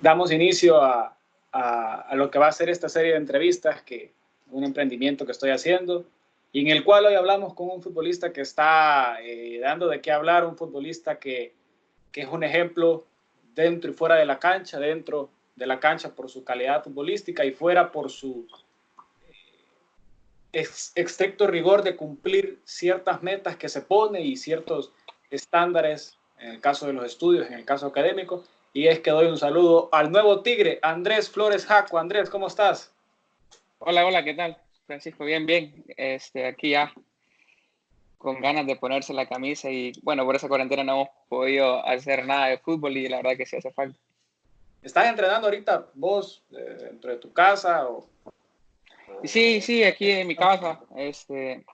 damos inicio a, a, lo que va a ser esta serie de entrevistas, que un emprendimiento que estoy haciendo, y en el cual hoy hablamos con un futbolista que está eh, dando de qué hablar, un futbolista que, que es un ejemplo dentro y fuera de la cancha, dentro de la cancha por su calidad futbolística y fuera por su eh, estricto rigor de cumplir ciertas metas que se pone y ciertos estándares, en el caso de los estudios, en el caso académico. Y es que doy un saludo al nuevo Tigre, Andrés Flores Jaco. Andrés, ¿cómo estás? Hola, hola, ¿qué tal? Francisco, bien, bien. Este, aquí ya con ganas de ponerse la camisa y bueno, por esa cuarentena no hemos podido hacer nada de fútbol y la verdad que sí hace falta. ¿Estás entrenando ahorita vos eh, dentro de tu casa? O, Sí, sí, aquí en mi casa, este,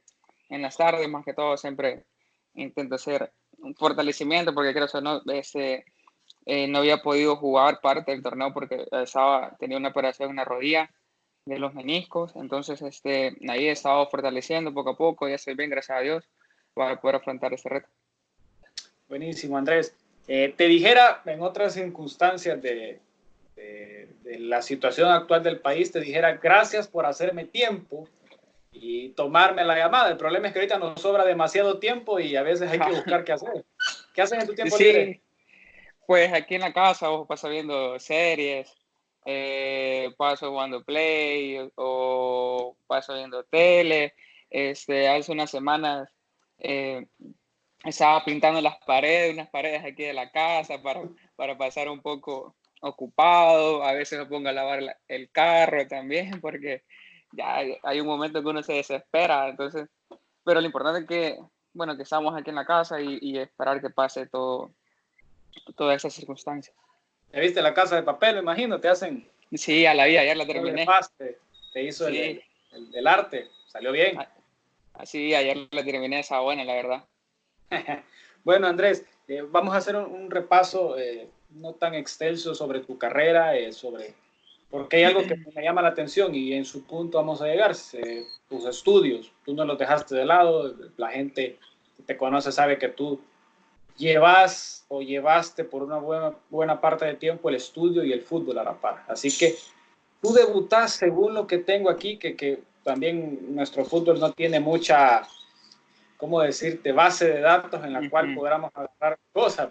en las tardes más que todo siempre intento hacer un fortalecimiento porque creo que no, este, eh, no había podido jugar parte del torneo porque estaba, tenía una operación en la rodilla de los meniscos, entonces este, ahí he estado fortaleciendo poco a poco, ya estoy bien, gracias a Dios, para poder afrontar este reto. Buenísimo, Andrés. Eh, te dijera en otras circunstancias de, de, la situación actual del país, te dijera gracias por hacerme tiempo y tomarme la llamada. El problema es que ahorita nos sobra demasiado tiempo y a veces hay que buscar qué hacer. ¿Qué hacen en tu tiempo sí, libre? Pues aquí en la casa o paso viendo series, eh, paso jugando play o paso viendo tele. Este, hace unas semanas eh, estaba pintando las paredes, unas paredes aquí de la casa para, para pasar un poco ocupado. A veces me pongo a lavar el carro también porque ya hay un momento que uno se desespera. Entonces, pero lo importante es que, bueno, que estamos aquí en la casa y, y esperar que pase todo, todas esas circunstancias. ¿Ya viste la casa de papel, me imagino? Te hacen... Sí, a la vida, ayer la terminé. Te hizo el, el, arte, salió bien. Así, ayer la terminé, esa buena, la verdad. bueno, Andrés, eh, vamos a hacer un, repaso eh, no tan extenso sobre tu carrera, eh, sobre porque hay algo que me llama la atención y en su punto vamos a llegar, tus estudios, tú no los dejaste de lado, la gente que te conoce sabe que tú llevas o llevaste por una buena, buena parte de tiempo el estudio y el fútbol a la par. Así que tú debutas según lo que tengo aquí, que, que también nuestro fútbol no tiene mucha, ¿cómo decirte?, base de datos en la cual podamos agarrar cosas.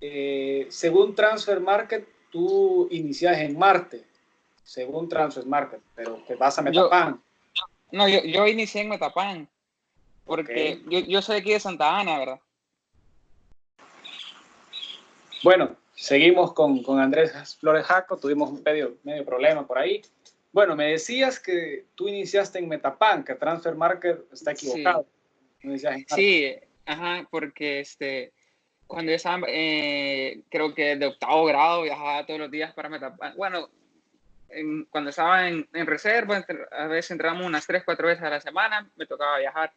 Eh, según Transfer Market, tú inicias en Marte, según Transfer Market, pero te vas a Metapan. no, yo, yo, inicié en Metapan, porque yo, yo soy aquí de Santa Ana, ¿verdad? Bueno, seguimos con, con Andrés Flores Jaco, tuvimos un medio, medio problema por ahí. Bueno, me decías que tú iniciaste en Metapan, que Transfer Market está equivocado. Sí, ajá, porque este, cuando yo estaba, eh, creo que de octavo grado, viajaba todos los días para Metapan. Bueno, cuando estaba en, en reserva, a veces entramos unas tres, cuatro veces a la semana, me tocaba viajar.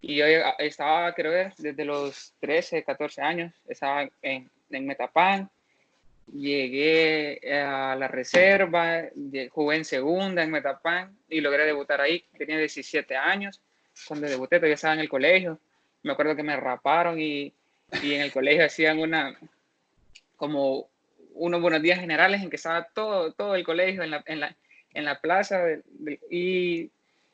Y yo estaba, creo que desde los 13, 14 años, estaba en, en Metapan, llegué a la reserva, jugué en segunda en Metapan y logré debutar ahí. Tenía 17 años. Cuando debuté todavía estaba en el colegio. Me acuerdo que me raparon y, y en el colegio hacían una, como unos buenos días generales en que estaba todo, todo el colegio en la, en la, en la plaza y,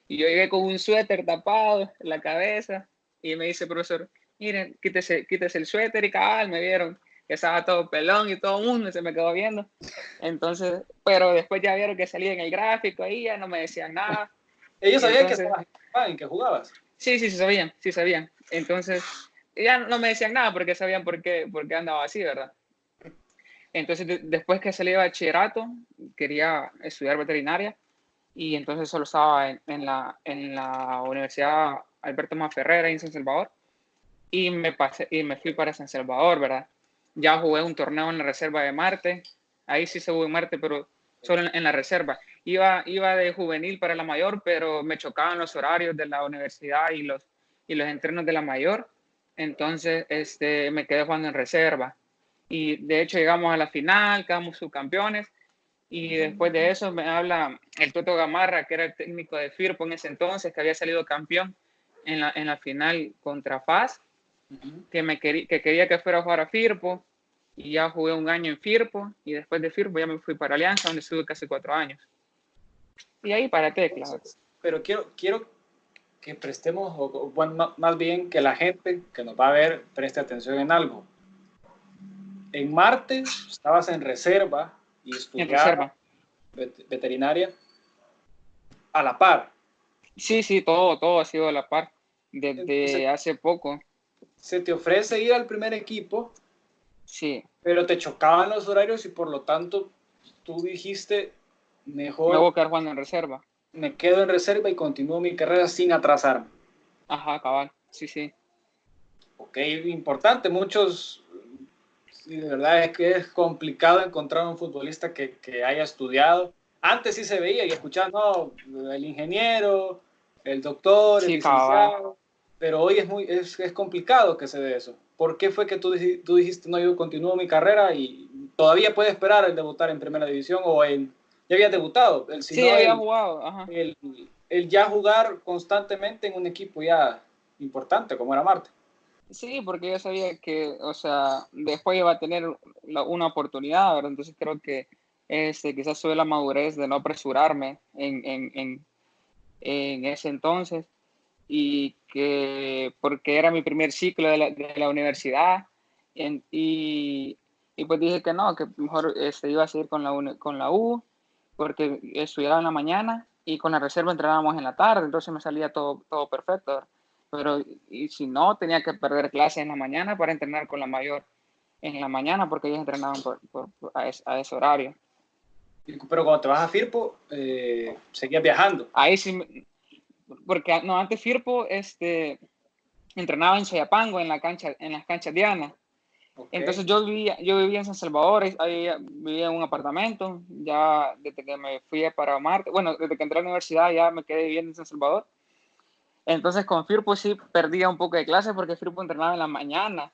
y, yo llegué con un suéter tapado en la cabeza y me dice, profesor, miren, quítese, quítese el suéter y cabal, me vieron que estaba todo pelón y todo el mundo se me quedó viendo. Entonces, pero después ya vieron que salía en el gráfico y ya no me decían nada. ¿Ellos sabían que estabas en que jugabas? Sí, sí, sí sabían, sí sabían. Entonces, ya no me decían nada porque sabían por qué, por qué andaba así, ¿verdad? Entonces, después que salí de bachillerato, quería estudiar veterinaria y entonces solo estaba en, en, la, en la Universidad Alberto Maferrera en San Salvador y me, pasé, y me fui para San Salvador, ¿verdad? Ya jugué un torneo en la reserva de Marte, ahí sí se jugó en Marte, pero solo en, la reserva. Iba, iba de juvenil para la mayor, pero me chocaban los horarios de la universidad y los, y los entrenos de la mayor, entonces este, me quedé jugando en reserva. Y de hecho llegamos a la final, quedamos subcampeones, y después de eso me habla el Toto Gamarra, que era el técnico de Firpo en ese entonces, que había salido campeón en la, en la final contra FAS, que, me quería, que quería que fuera a jugar a Firpo y ya jugué un año en Firpo y después de Firpo ya me fui para Alianza, donde estuve casi cuatro años. Y ahí para Tecla. Pero quiero, quiero que prestemos, o, bueno, más bien que la gente que nos va a ver preste atención en algo. En Marte estabas en reserva y estudiabas veterinaria a la par. Sí, sí, todo, todo ha sido a la par desde hace poco. Se te ofrece ir al primer equipo. Sí. Pero te chocaban los horarios y por lo tanto tú dijiste mejor. Me voy a quedar jugando en reserva. Me quedo en reserva y continúo mi carrera sin atrasarme. Ajá, cabal. Sí, sí. Ok, importante. Muchos de verdad es que es complicado encontrar un futbolista que, que, haya estudiado. Antes sí se veía y escuchaba, no, el ingeniero, el doctor, el licenciado, pero hoy es, muy, es, es, complicado que se dé eso. ¿Por qué fue que tú, tú dijiste, no, yo continúo mi carrera y todavía puede esperar el debutar en primera división o en... Ya había debutado. El, sí, había jugado. Ajá. El, el ya jugar constantemente en un equipo ya importante como era Marte. Sí, porque yo sabía que, o sea, después iba a tener una oportunidad, ¿verdad? Entonces creo que este, quizás tuve la madurez de no apresurarme en, en, en, en, ese entonces y que porque era mi primer ciclo de la, de la universidad y, y, pues dije que no, que mejor este, iba a seguir con la, con la U porque estudiaba en la mañana y con la reserva entrenábamos en la tarde, entonces me salía todo, todo perfecto. pero y si no, tenía que perder clases en la mañana para entrenar con la mayor en la mañana porque ellos entrenaban por, por, a, ese, horario. Pero cuando te vas a Firpo, eh, seguías viajando. Ahí sí, porque no, antes Firpo este, entrenaba en Chayapango, en, la cancha, en las canchas Diana. Entonces yo vivía, yo vivía en San Salvador, ahí vivía en un apartamento, ya desde que me fui para Marte, bueno, desde que entré a la universidad ya me quedé viviendo en San Salvador entonces con Firpo sí perdía un poco de clase porque Firpo entrenaba en la mañana.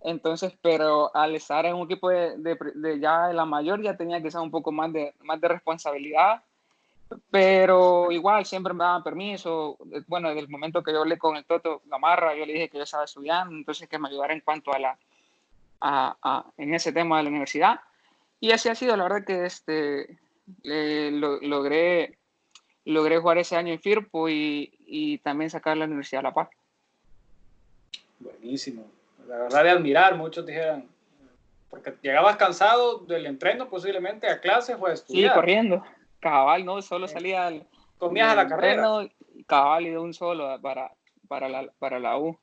Entonces, pero al estar en un equipo de, de, ya de la mayor ya tenía que ser un poco más de, más de responsabilidad. Pero igual siempre me daban permiso. Bueno, desde el momento que yo hablé con el Toto Gamarra, yo le dije que yo estaba estudiando, entonces que me ayudara en cuanto a la, a, a, en ese tema de la universidad. Y así ha sido, la verdad que este, eh, lo, logré logré jugar ese año en Firpo y, y también sacar la Universidad de La Paz. Buenísimo. La verdad de admirar, muchos dijeran, porque llegabas cansado del entreno posiblemente a clase o a estudiar. Sí, corriendo. Cabal, no, solo salía al, Comías a la carrera. Cabal y de un solo para, para, la, para la U.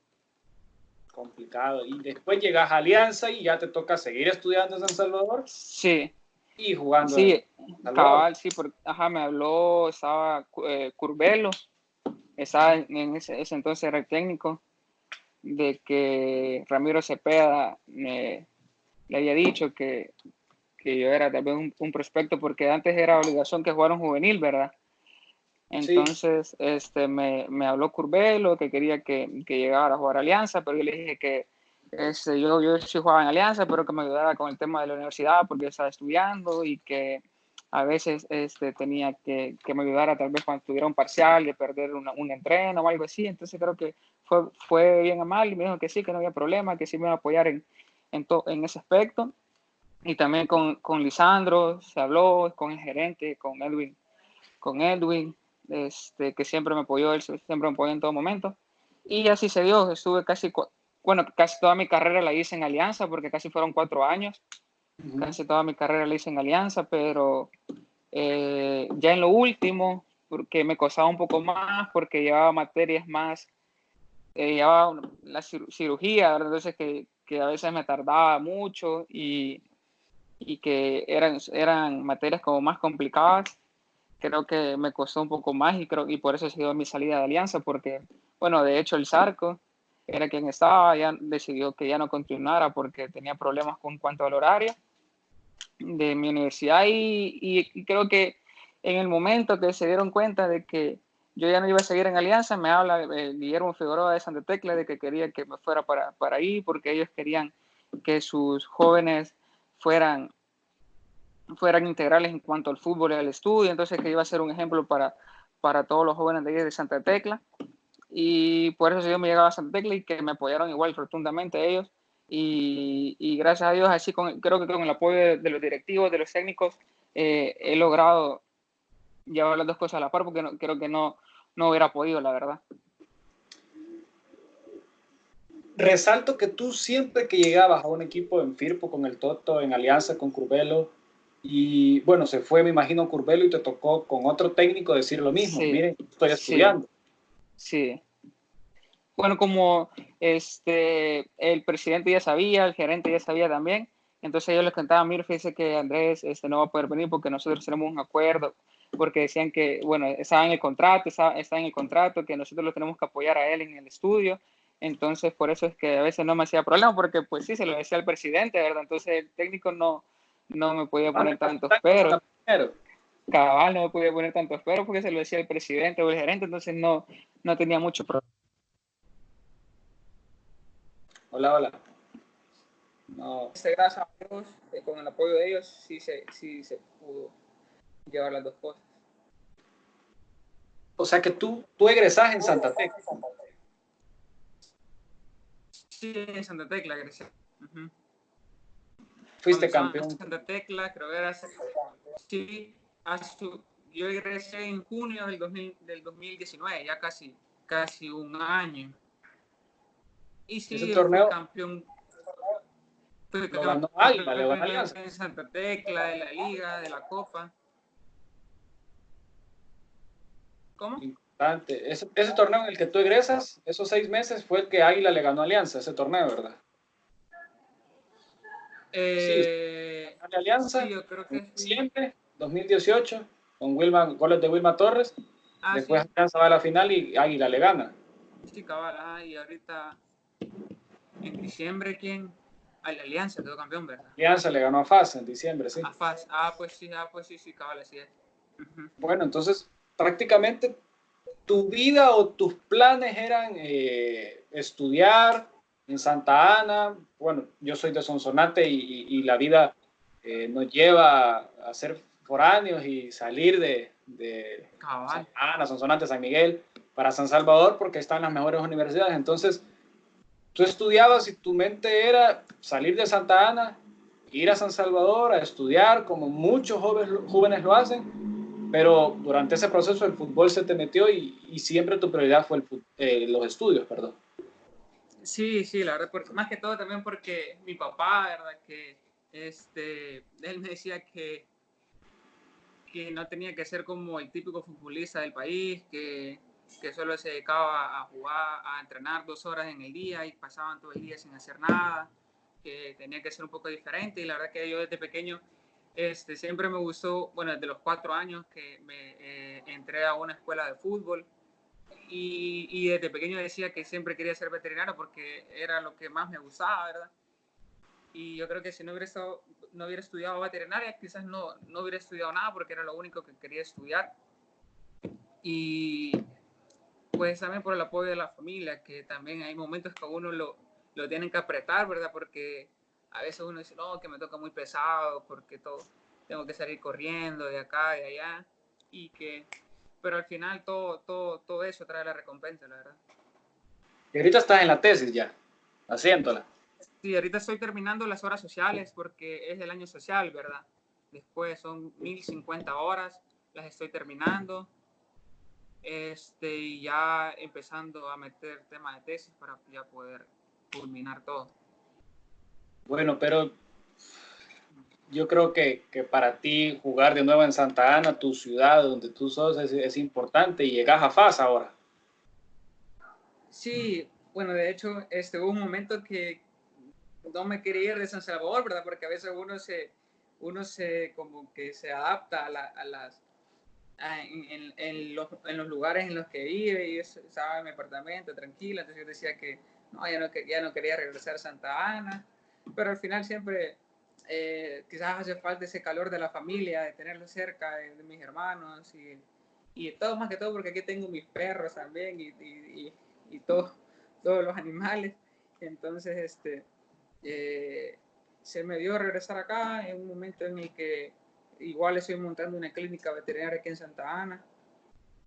Complicado. Y después llegas a Alianza y ya te toca seguir estudiando en San Salvador. Sí, y jugando. Sí, cabal, sí, porque, ajá, me habló, estaba eh, Curvelo, estaba en ese, entonces era el técnico, de que Ramiro Cepeda me, le había dicho que, que yo era también un, prospecto, porque antes era obligación que jugara un juvenil, ¿verdad? Entonces, este, me, me, habló Curvelo, que quería que, que llegara a jugar Alianza, pero yo le dije que este, yo, yo sí jugaba en Alianza, pero que me ayudara con el tema de la universidad porque estaba estudiando y que a veces este, tenía que, que me ayudara tal vez cuando tuviera un parcial de perder una, un entreno o algo así. Entonces creo que fue, fue bien a mal y me dijo que sí, que no había problema, que sí me iba a apoyar en, en, en ese aspecto. Y también con, con Lisandro se habló, con el gerente, con Edwin, con Edwin, este, que siempre me apoyó, él siempre me apoyó en todo momento. Y así se dio, estuve casi bueno, casi toda mi carrera la hice en Alianza, porque casi fueron cuatro años. Casi toda mi carrera la hice en Alianza, pero eh, ya en lo último, porque me costaba un poco más, porque llevaba materias más, eh, llevaba la cirugía, entonces que, que, a veces me tardaba mucho y, y que eran, eran materias como más complicadas. Creo que me costó un poco más y, creo, y por eso ha sido mi salida de Alianza, porque, bueno, de hecho el Zarco era quien estaba, ya decidió que ya no continuara porque tenía problemas con cuanto al horario de mi universidad y, y, creo que en el momento que se dieron cuenta de que yo ya no iba a seguir en Alianza, me habla eh, Guillermo Figueroa de Santa Tecla de que quería que me fuera para, para ahí porque ellos querían que sus jóvenes fueran fueran integrales en cuanto al fútbol y al estudio, entonces que iba a ser un ejemplo para, para todos los jóvenes de, de Santa Tecla. Y por eso yo me llegaba a Santa Tecla y que me apoyaron igual rotundamente ellos. Y, gracias a Dios, así con, creo que con el apoyo de, los directivos, de los técnicos, eh, he logrado llevar las dos cosas a la par porque no, creo que no, no hubiera podido, la verdad. Resalto que tú siempre que llegabas a un equipo en Firpo con el Toto, en alianza con Curvelo, y bueno, se fue, me imagino, Curvelo y te tocó con otro técnico decir lo mismo. Miren, estoy estudiando. Sí. Bueno, como este, el presidente ya sabía, el gerente ya sabía también, entonces yo les contaba, mire, fíjese que Andrés este, no va a poder venir porque nosotros tenemos un acuerdo, porque decían que, bueno, estaba en el contrato, está en el contrato, que nosotros lo tenemos que apoyar a él en el estudio, entonces por eso es que a veces no me hacía problema, porque pues sí, se lo decía al presidente, ¿verdad? Entonces el técnico no, no me podía poner tantos peros. Cabal no me podía poner tantos peros porque se lo decía el presidente o el gerente, entonces no, no tenía mucho problema. Hola, hola. No. Este, gracias a Dios, eh, con el apoyo de ellos, sí se, sí se pudo llevar las dos cosas. O sea que tú, tú egresás en Santa Tecla. Sí, en Santa Tecla egresé. Fuiste campeón. En Santa Tecla, creo que era. Sí, yo egresé en junio del, 2000, del 2019, ya casi, casi un año. Y sí, ese torneo campeón. Fue lo ganó Águila, le ganó. En Santa Tecla, de la Liga, de la Copa. ¿Cómo? Ese, ese, torneo en el que tú egresas, esos seis meses, fue el que Águila le ganó a Alianza, ese torneo, ¿verdad? Eh, sí, Alianza, yo creo que siempre, 2018, con Wilma, goles de Wilma Torres. Ah, Después sí. Alianza va a la final y Águila le gana. Sí, cabal, ah, y ahorita en diciembre, ¿quién? A la Alianza quedó campeón, ¿verdad? Alianza le ganó a FAS en diciembre, sí. A FAS, ah, pues sí, ah, pues sí, sí, cabal, así es. Bueno, entonces prácticamente tu vida o tus planes eran eh, estudiar, en Santa Ana. Bueno, yo soy de Sonsonate y, la vida eh, nos lleva a ser foráneos y salir de, de Santa Ana, Sonsonate, San Miguel, para San Salvador, porque están las mejores universidades. Entonces, tú estudiabas y tu mente era salir de Santa Ana, ir a San Salvador a estudiar, como muchos jóvenes, jóvenes lo hacen, pero durante ese proceso el fútbol se te metió y, siempre tu prioridad fue el, eh, los estudios, perdón. Sí, sí, la verdad, más que todo también porque mi papá, ¿verdad? Que este, él me decía que, que no tenía que ser como el típico futbolista del país, que, que solo se dedicaba a jugar, a entrenar dos horas en el día y pasaban todo el día sin hacer nada, que tenía que ser un poco diferente y la verdad que yo desde pequeño este, siempre me gustó, bueno, desde los cuatro años que me eh, entré a una escuela de fútbol y, desde pequeño decía que siempre quería ser veterinario porque era lo que más me gustaba, ¿verdad? Y yo creo que si no hubiera, estado, no hubiera estudiado veterinaria, quizás no, no hubiera estudiado nada porque era lo único que quería estudiar. Y pues también por el apoyo de la familia, que también hay momentos que uno lo, lo tienen que apretar, ¿verdad? Porque a veces uno dice, no, que me toca muy pesado, porque todo, tengo que salir corriendo de acá, y de allá, y que pero al final todo, todo, todo eso trae la recompensa, la verdad. Y ahorita estás en la tesis ya, haciéndola. Sí, ahorita estoy terminando las horas sociales porque es el año social, ¿verdad? Después son 1050 horas, las estoy terminando. Este, y ya empezando a meter tema de tesis para ya poder culminar todo. Bueno, pero yo creo que, que, para ti jugar de nuevo en Santa Ana, tu ciudad donde tú sos, es, es importante y llegas a FAS ahora. Sí, bueno, de hecho, este, hubo un momento que no me quería ir de San Salvador, ¿verdad? Porque a veces uno se, uno se como que se adapta a, a las, en, en, los, en, los, lugares en los que vive y estaba en mi apartamento tranquila, entonces yo decía que no, ya no, ya no quería regresar a Santa Ana, pero al final siempre eh, quizás hace falta ese calor de la familia, de tenerlo cerca de, mis hermanos y, y, todo más que todo porque aquí tengo mis perros también y, y, y todo, todos los animales. Entonces, este, eh, se me dio regresar acá en un momento en el que igual estoy montando una clínica veterinaria aquí en Santa Ana.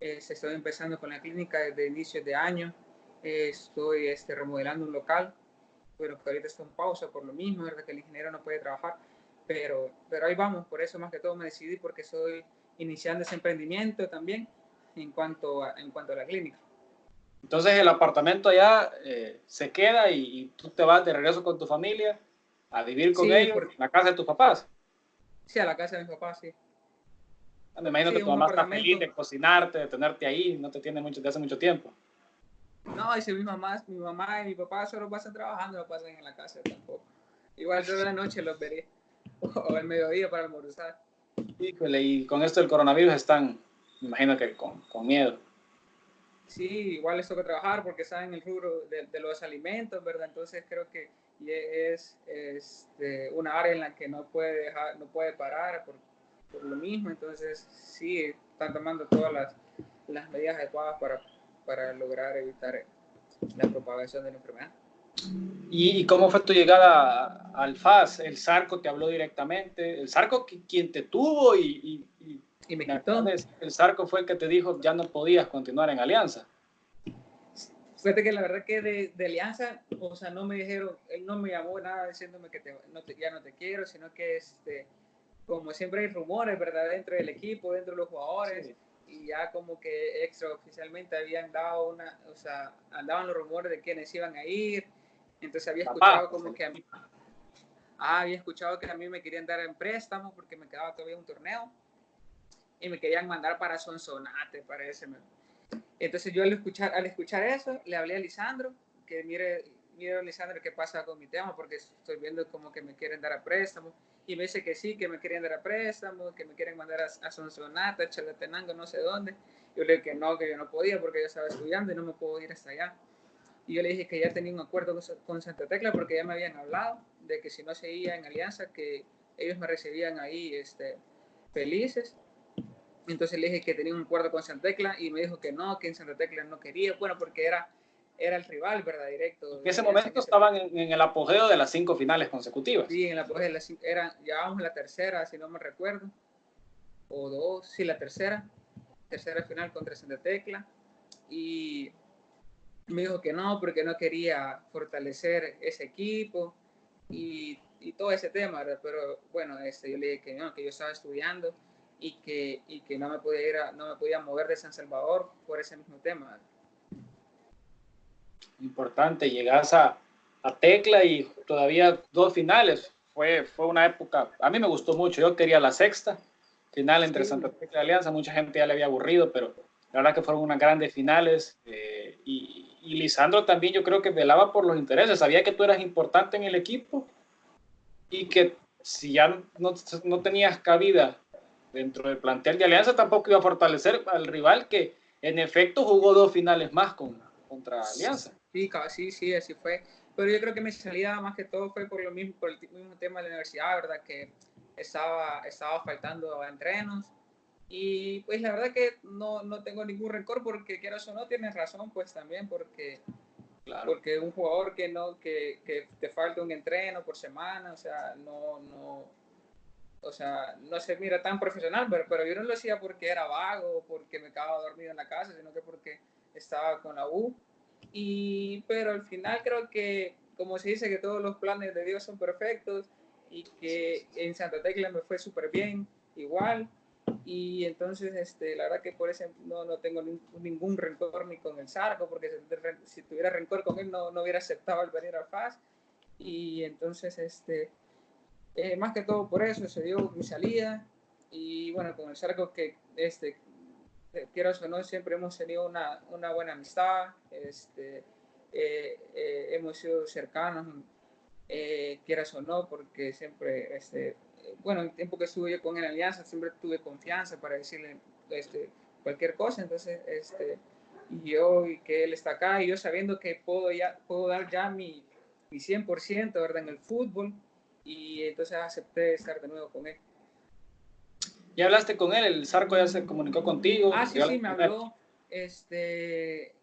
Eh, estoy empezando con la clínica desde inicios de año. estoy este, remodelando un local pero que ahorita está en pausa por lo mismo, ¿verdad? Que el ingeniero no puede trabajar, pero, pero ahí vamos, por eso más que todo me decidí porque soy iniciando ese emprendimiento también en cuanto a, en cuanto a la clínica. Entonces el apartamento allá eh, se queda y, tú te vas de regreso con tu familia a vivir con ellos en la casa de tus papás. Sí, a la casa de mis papás, sí. Ah, me imagino que tu mamá está feliz de cocinarte, de tenerte ahí, no te tiene mucho, de hace mucho tiempo. No, y si mi mamá, mi mamá y mi papá solo pasan trabajando, no pasan en la casa tampoco. Igual toda la noche los veré, o el mediodía para almorzar. Híjole, y con esto del coronavirus están, me imagino que con, con miedo. Sí, igual les toca trabajar porque saben el rubro de, de, los alimentos, ¿verdad? Entonces creo que es, es este, una área en la que no puede dejar, no puede parar por, por lo mismo. Entonces sí, están tomando todas las, las medidas adecuadas para, para lograr evitar la propagación de la enfermedad. ¿Y, cómo fue tu llegada al FAS? ¿El Sarco te habló directamente? ¿El Sarco quien te tuvo y, y, y me quitó? El Sarco fue el que te dijo ya no podías continuar en Alianza. Fíjate que la verdad que de, de, Alianza, o sea, no me dijeron, él no me llamó nada diciéndome que no te, ya no te quiero, sino que este, como siempre hay rumores, ¿verdad? Dentro del equipo, dentro de los jugadores, y ya como que extraoficialmente habían dado una, o sea, andaban los rumores de quiénes iban a ir, entonces había escuchado como que a mí, ah, había escuchado que a mí me querían dar en préstamo porque me quedaba todavía un torneo y me querían mandar para Sonsonate, parece. Entonces yo al escuchar, al escuchar eso, le hablé a Lisandro, que mire, mire Lisandro qué pasa con mi tema, porque estoy viendo como que me quieren dar a préstamo. Y me dice que sí, que me quieren dar a préstamo, que me quieren mandar a, a Sonsonate, a Chalatenango, no sé dónde. Yo le dije que no, que yo no podía porque yo estaba estudiando y no me puedo ir hasta allá. Y yo le dije que ya tenía un acuerdo con, Santa Tecla porque ya me habían hablado de que si no seguía en alianza, que ellos me recibían ahí este, felices. Entonces le dije que tenía un acuerdo con Santa Tecla y me dijo que no, que en Santa Tecla no quería, bueno, porque era, era el rival, ¿verdad? Directo. En ese momento estaban en, el apogeo de las cinco finales consecutivas. Sí, en el apogeo de las cinco, era, llevábamos la tercera, si no me recuerdo, o dos, sí, la tercera, tercera final contra Santa Tecla. Y me dijo que no, porque no quería fortalecer ese equipo y, y todo ese tema, pero bueno, este, yo le dije que no, que yo estaba estudiando y que, y que no, me podía ir a, no me podía mover de San Salvador por ese mismo tema. Importante, llegas a, a Tecla y todavía dos finales. Fue, fue una época, a mí me gustó mucho, yo quería la sexta final entre Santa Tecla y Alianza, mucha gente ya le había aburrido, pero la verdad que fueron unas grandes finales eh, y, y Lisandro también yo creo que velaba por los intereses, sabía que tú eras importante en el equipo y que si ya no, no tenías cabida dentro del plantel de Alianza, tampoco iba a fortalecer al rival que en efecto jugó dos finales más con, contra Alianza. Sí, sí, sí, así fue. Pero yo creo que mi salida más que todo fue por lo mismo, por el mismo tema de la universidad, ¿verdad? Que estaba, estaba faltando a entrenos y pues la verdad que no, no tengo ningún rencor porque quieras o no, tienes razón pues también porque, porque un jugador que, no, que, que te falta un entreno por semana, o sea, no, no, o sea, no se mira tan profesional, pero, pero yo no lo hacía porque era vago, porque me quedaba dormido en la casa, sino que porque estaba con la U. Y, pero al final creo que, como se dice, que todos los planes de Dios son perfectos y que en Santa Tecla me fue súper bien, igual. Y entonces, este, la verdad que por eso no, no tengo ningún rencor ni con el Zarco, porque si, tuviera rencor con él no, no hubiera aceptado el venir al FAS. Y entonces, este, eh, más que todo por eso se dio mi salida. Y bueno, con el Zarco que, este, eh, quiero o no, siempre hemos tenido una, una buena amistad, este, eh, hemos sido cercanos, quieras o no, porque siempre, este, bueno, el tiempo que estuve yo con él en Alianza, siempre tuve confianza para decirle este, cualquier cosa, entonces, este, yo, y que él está acá, y yo sabiendo que puedo, ya, puedo dar ya mi, mi 100%, ¿verdad?, en el fútbol, y entonces acepté estar de nuevo con él. ¿Ya hablaste con él? ¿El Zarco ya se comunicó contigo? Ah, sí, sí, me habló, este,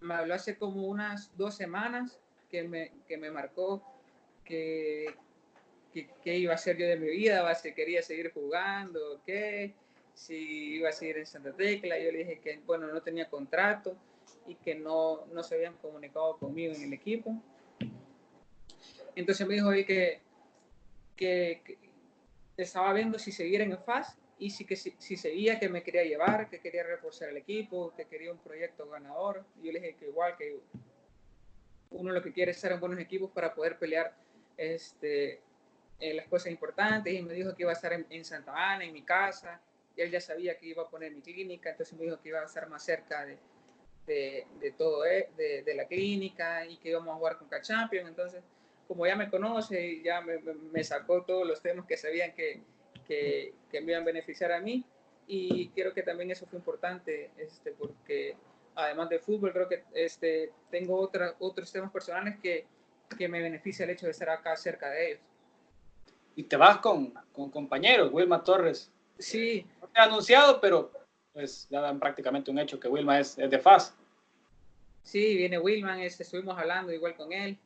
me habló hace como unas dos semanas que me, que me marcó que, qué, iba a hacer yo de mi vida, si quería seguir jugando, qué, si iba a seguir en Santa Tecla. Yo le dije que, bueno, no tenía contrato y que no, no se habían comunicado conmigo en el equipo. Entonces me dijo él que, que, estaba viendo si seguir en el FAS y si, que, si, si, seguía, que me quería llevar, que quería reforzar el equipo, que quería un proyecto ganador. Y yo le dije que igual que uno lo que quiere es estar en buenos equipos para poder pelear este, en las cosas importantes. Y me dijo que iba a estar en, Santa Ana, en mi casa. Y él ya sabía que iba a poner mi clínica, entonces me dijo que iba a estar más cerca de, de, de todo, eh, de, de, la clínica y que íbamos a jugar con K-Champion. Entonces, como ya me conoce, ya me, me, sacó todos los temas que sabían que, que, que, me iban a beneficiar a mí. Y creo que también eso fue importante, este, porque además del fútbol, creo que este, tengo otra, otros temas personales que, que me beneficia el hecho de estar acá cerca de ellos. Y te vas con, con compañeros, Wilma Torres. Sí. No te he anunciado, pero pues ya dan prácticamente un hecho que Wilma es, es de FAS. Sí, viene Wilma, este, estuvimos hablando igual con él,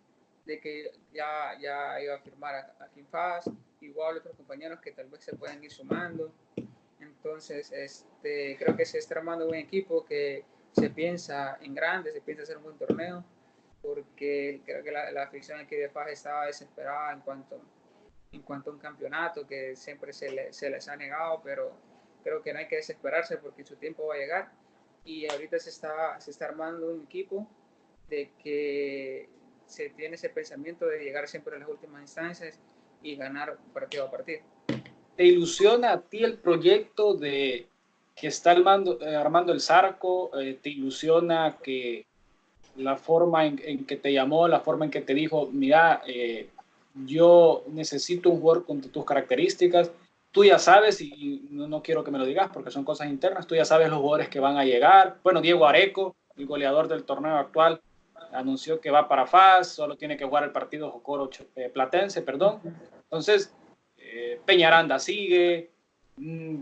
de que ya, ya iba a firmar aquí en FAS, igual otros compañeros que tal vez se puedan ir sumando. Entonces, este, creo que se está armando un equipo que se piensa en grande, se piensa hacer un buen torneo, porque creo que la, la afición aquí de FAS estaba desesperada en cuanto, en cuanto a un campeonato que siempre se, se les ha negado, pero creo que no hay que desesperarse porque su tiempo va a llegar y ahorita se está, se está armando un equipo de que se tiene ese pensamiento de llegar siempre a las últimas instancias y ganar partido a partido. ¿Te ilusiona a ti el proyecto de que está armando, eh, armando el Zarco? Eh, ¿Te ilusiona que la forma en, que te llamó, la forma en que te dijo, mira, eh, yo necesito un jugador con tus características? Tú ya sabes, y no, no, quiero que me lo digas porque son cosas internas, tú ya sabes los jugadores que van a llegar. Bueno, Diego Areco, el goleador del torneo actual, anunció que va para FAS, solo tiene que jugar el partido Jocoro eh, Platense, perdón. Entonces, eh, Peñaranda sigue, mm,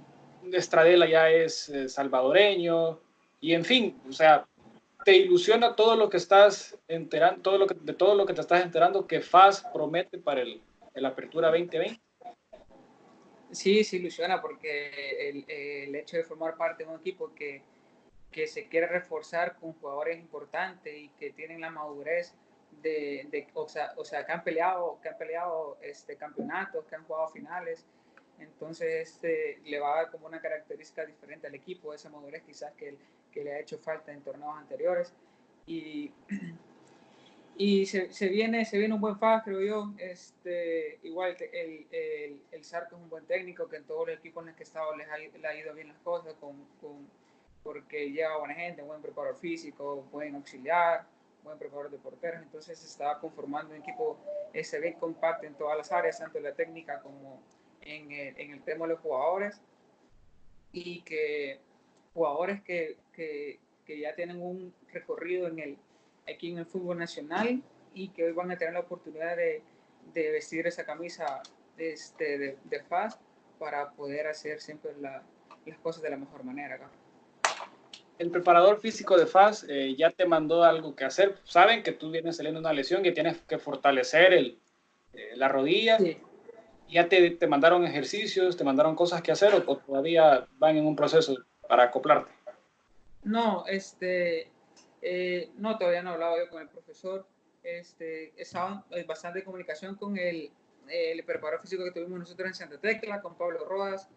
Estradela ya es eh, salvadoreño, y en fin, o sea, te ilusiona todo lo que estás enterando, todo lo que, de todo lo que te estás enterando que FAS promete para el, el Apertura 2020. Sí, se ilusiona porque el, el hecho de formar parte de un equipo que que se quiere reforzar con jugadores importantes y que tienen la madurez de, de o, sea, o, sea, que han peleado, que han peleado este, campeonatos, que han jugado finales. Entonces este, le va a dar como una característica diferente al equipo, esa madurez quizás que, que le ha hecho falta en torneos anteriores. Y, y se, se, viene, se viene un buen FAS, creo yo. Este, igual el, el, el Sarco es un buen técnico, que en todos los equipos en los que he estado les ha, le ha ido bien las cosas, con, con porque lleva buena gente, buen preparador físico, buen auxiliar, buen preparador de porteros, entonces se estaba conformando un equipo ese bien compacto en todas las áreas, tanto en la técnica como en el, en el tema de los jugadores, y que jugadores que, que, que, ya tienen un recorrido en el, aquí en el fútbol nacional y que hoy van a tener la oportunidad de, de vestir esa camisa este, de, de FAS para poder hacer siempre la, las cosas de la mejor manera acá el preparador físico de FAS eh, ya te mandó algo que hacer. Saben que tú vienes saliendo una lesión y tienes que fortalecer el, eh, la rodilla. Sí. ¿Ya te, te, mandaron ejercicios, te mandaron cosas que hacer o, todavía van en un proceso para acoplarte? No, este, eh, no, todavía no he hablado yo con el profesor. Este, estaba en bastante comunicación con el, el preparador físico que tuvimos nosotros en Santa Tecla, con Pablo Rodas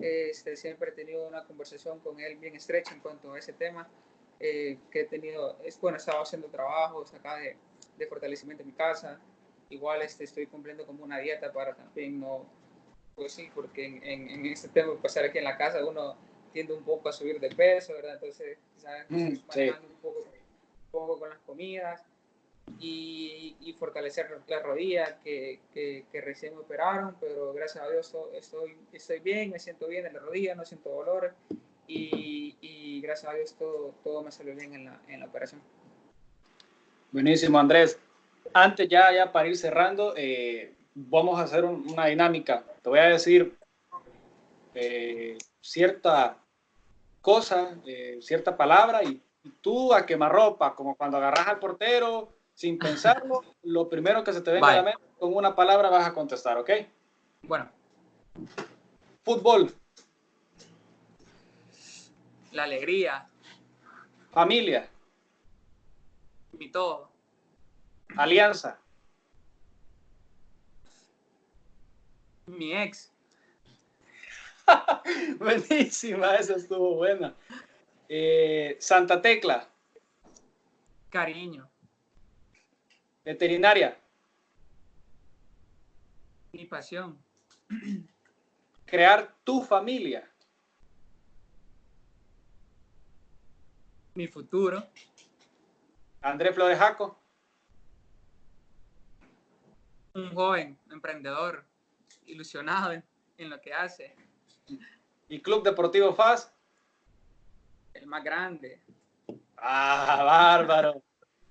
este, siempre he tenido una conversación con él bien estrecha en cuanto a ese tema, eh, que he tenido, es, bueno, he estado haciendo trabajos acá de, de fortalecimiento en mi casa, igual este, estoy cumpliendo como una dieta para también no, pues sí, porque en, en, en este tema, pasar aquí en la casa, uno tiende un poco a subir de peso, ¿verdad? Entonces, ¿sabes? Mm, sí. un, poco, un poco con las comidas y, y fortalecer la rodilla que, que, que, recién operaron, pero gracias a Dios estoy, estoy bien, me siento bien en la rodilla, no siento dolor y, y gracias a Dios todo, todo me salió bien en la, en la operación. Buenísimo, Andrés. Antes ya, ya para ir cerrando, eh, vamos a hacer un, una dinámica. Te voy a decir eh, cierta cosa, eh, cierta palabra y, y tú a quemarropa, como cuando agarras al portero sin pensarlo, lo primero que se te venga a la mente, con una palabra vas a contestar, ¿ok? Bueno. Fútbol. La alegría. Familia. Mi todo. Alianza. Mi ex. Buenísima, esa estuvo buena. Eh, Santa Tecla. Cariño. Veterinaria. Mi pasión. Crear tu familia. Mi futuro. Andrés Flores Jaco. Un joven emprendedor, ilusionado en, en lo que hace. ¿Y Club Deportivo FAS? El más grande. Ah, bárbaro.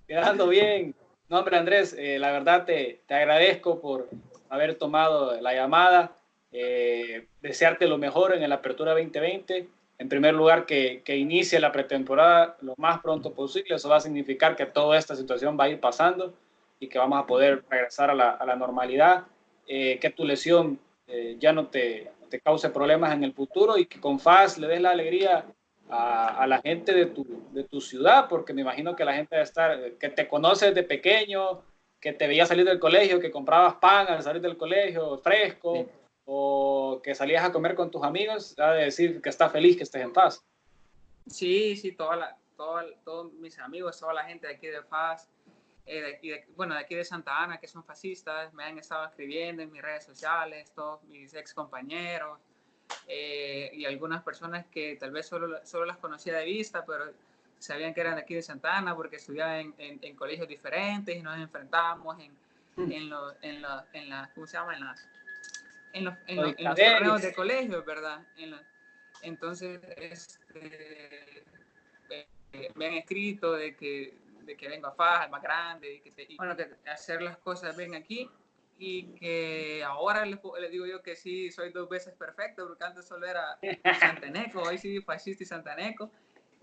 Quedando bien. No, hombre, Andrés, eh, la verdad te, te, agradezco por haber tomado la llamada. Eh, desearte lo mejor en el Apertura 2020. En primer lugar, que, que inicie la pretemporada lo más pronto posible. Eso va a significar que toda esta situación va a ir pasando y que vamos a poder regresar a la, a la normalidad. Eh, que tu lesión eh, ya no te, te, cause problemas en el futuro y que con FAS le des la alegría a, a, la gente de tu, de tu ciudad, porque me imagino que la gente debe estar, que te conoce desde pequeño, que te veía salir del colegio, que comprabas pan al salir del colegio fresco, sí. o que salías a comer con tus amigos, ha de decir que está feliz que estés en FAS. Sí, sí, toda la, toda, todos mis amigos, toda la gente de aquí de FAS, eh, de, aquí de, bueno, de aquí de Santa Ana, que son fascistas, me han estado escribiendo en mis redes sociales, todos mis ex compañeros, eh, y algunas personas que tal vez solo, solo las conocía de vista, pero sabían que eran de aquí de Santa Ana porque estudiaban en, en, en colegios diferentes y nos enfrentábamos en, en, lo, en, lo, en la, ¿cómo se llama? En, las, en, los, en, los, en los torneos de colegio, ¿verdad? En la, entonces, este, eh, me han escrito de que, de que vengo a Faja, más grande, y que, te, y, bueno, que hacer las cosas bien aquí y que ahora les, les, digo yo que sí, soy dos veces perfecto, porque antes solo era santaneco, hoy sí fascista y santaneco.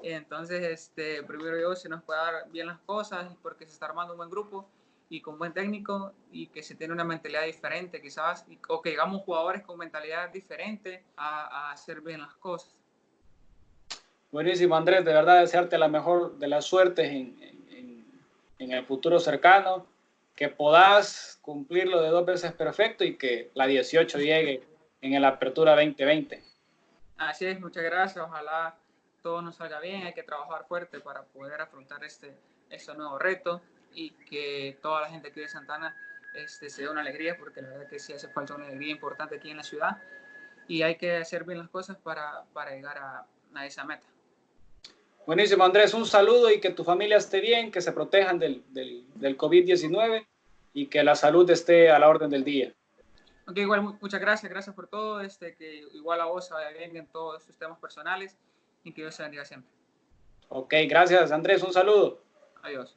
Entonces, este, primero yo, si nos puede dar bien las cosas, porque se está armando un buen grupo y con buen técnico y que se tiene una mentalidad diferente quizás, y, o que llegamos jugadores con mentalidad diferente a, a hacer bien las cosas. Buenísimo, Andrés, de verdad desearte la mejor de las suertes en, en, en el futuro cercano que puedas cumplirlo de dos veces perfecto y que la 18 llegue en el Apertura 2020. Así es, muchas gracias. Ojalá todo nos salga bien. Hay que trabajar fuerte para poder afrontar este, este nuevo reto y que toda la gente aquí de Santana este, se dé una alegría, porque la verdad que sí hace falta una alegría importante aquí en la ciudad y hay que hacer bien las cosas para, para llegar a, a esa meta. Buenísimo, Andrés. Un saludo y que tu familia esté bien, que se protejan del, del, del COVID-19 y que la salud esté a la orden del día. Ok, igual muchas gracias, gracias por todo, este, que igual a vos vaya bien en todos sus temas personales y que Dios se bendiga siempre. Ok, gracias Andrés, un saludo. Adiós.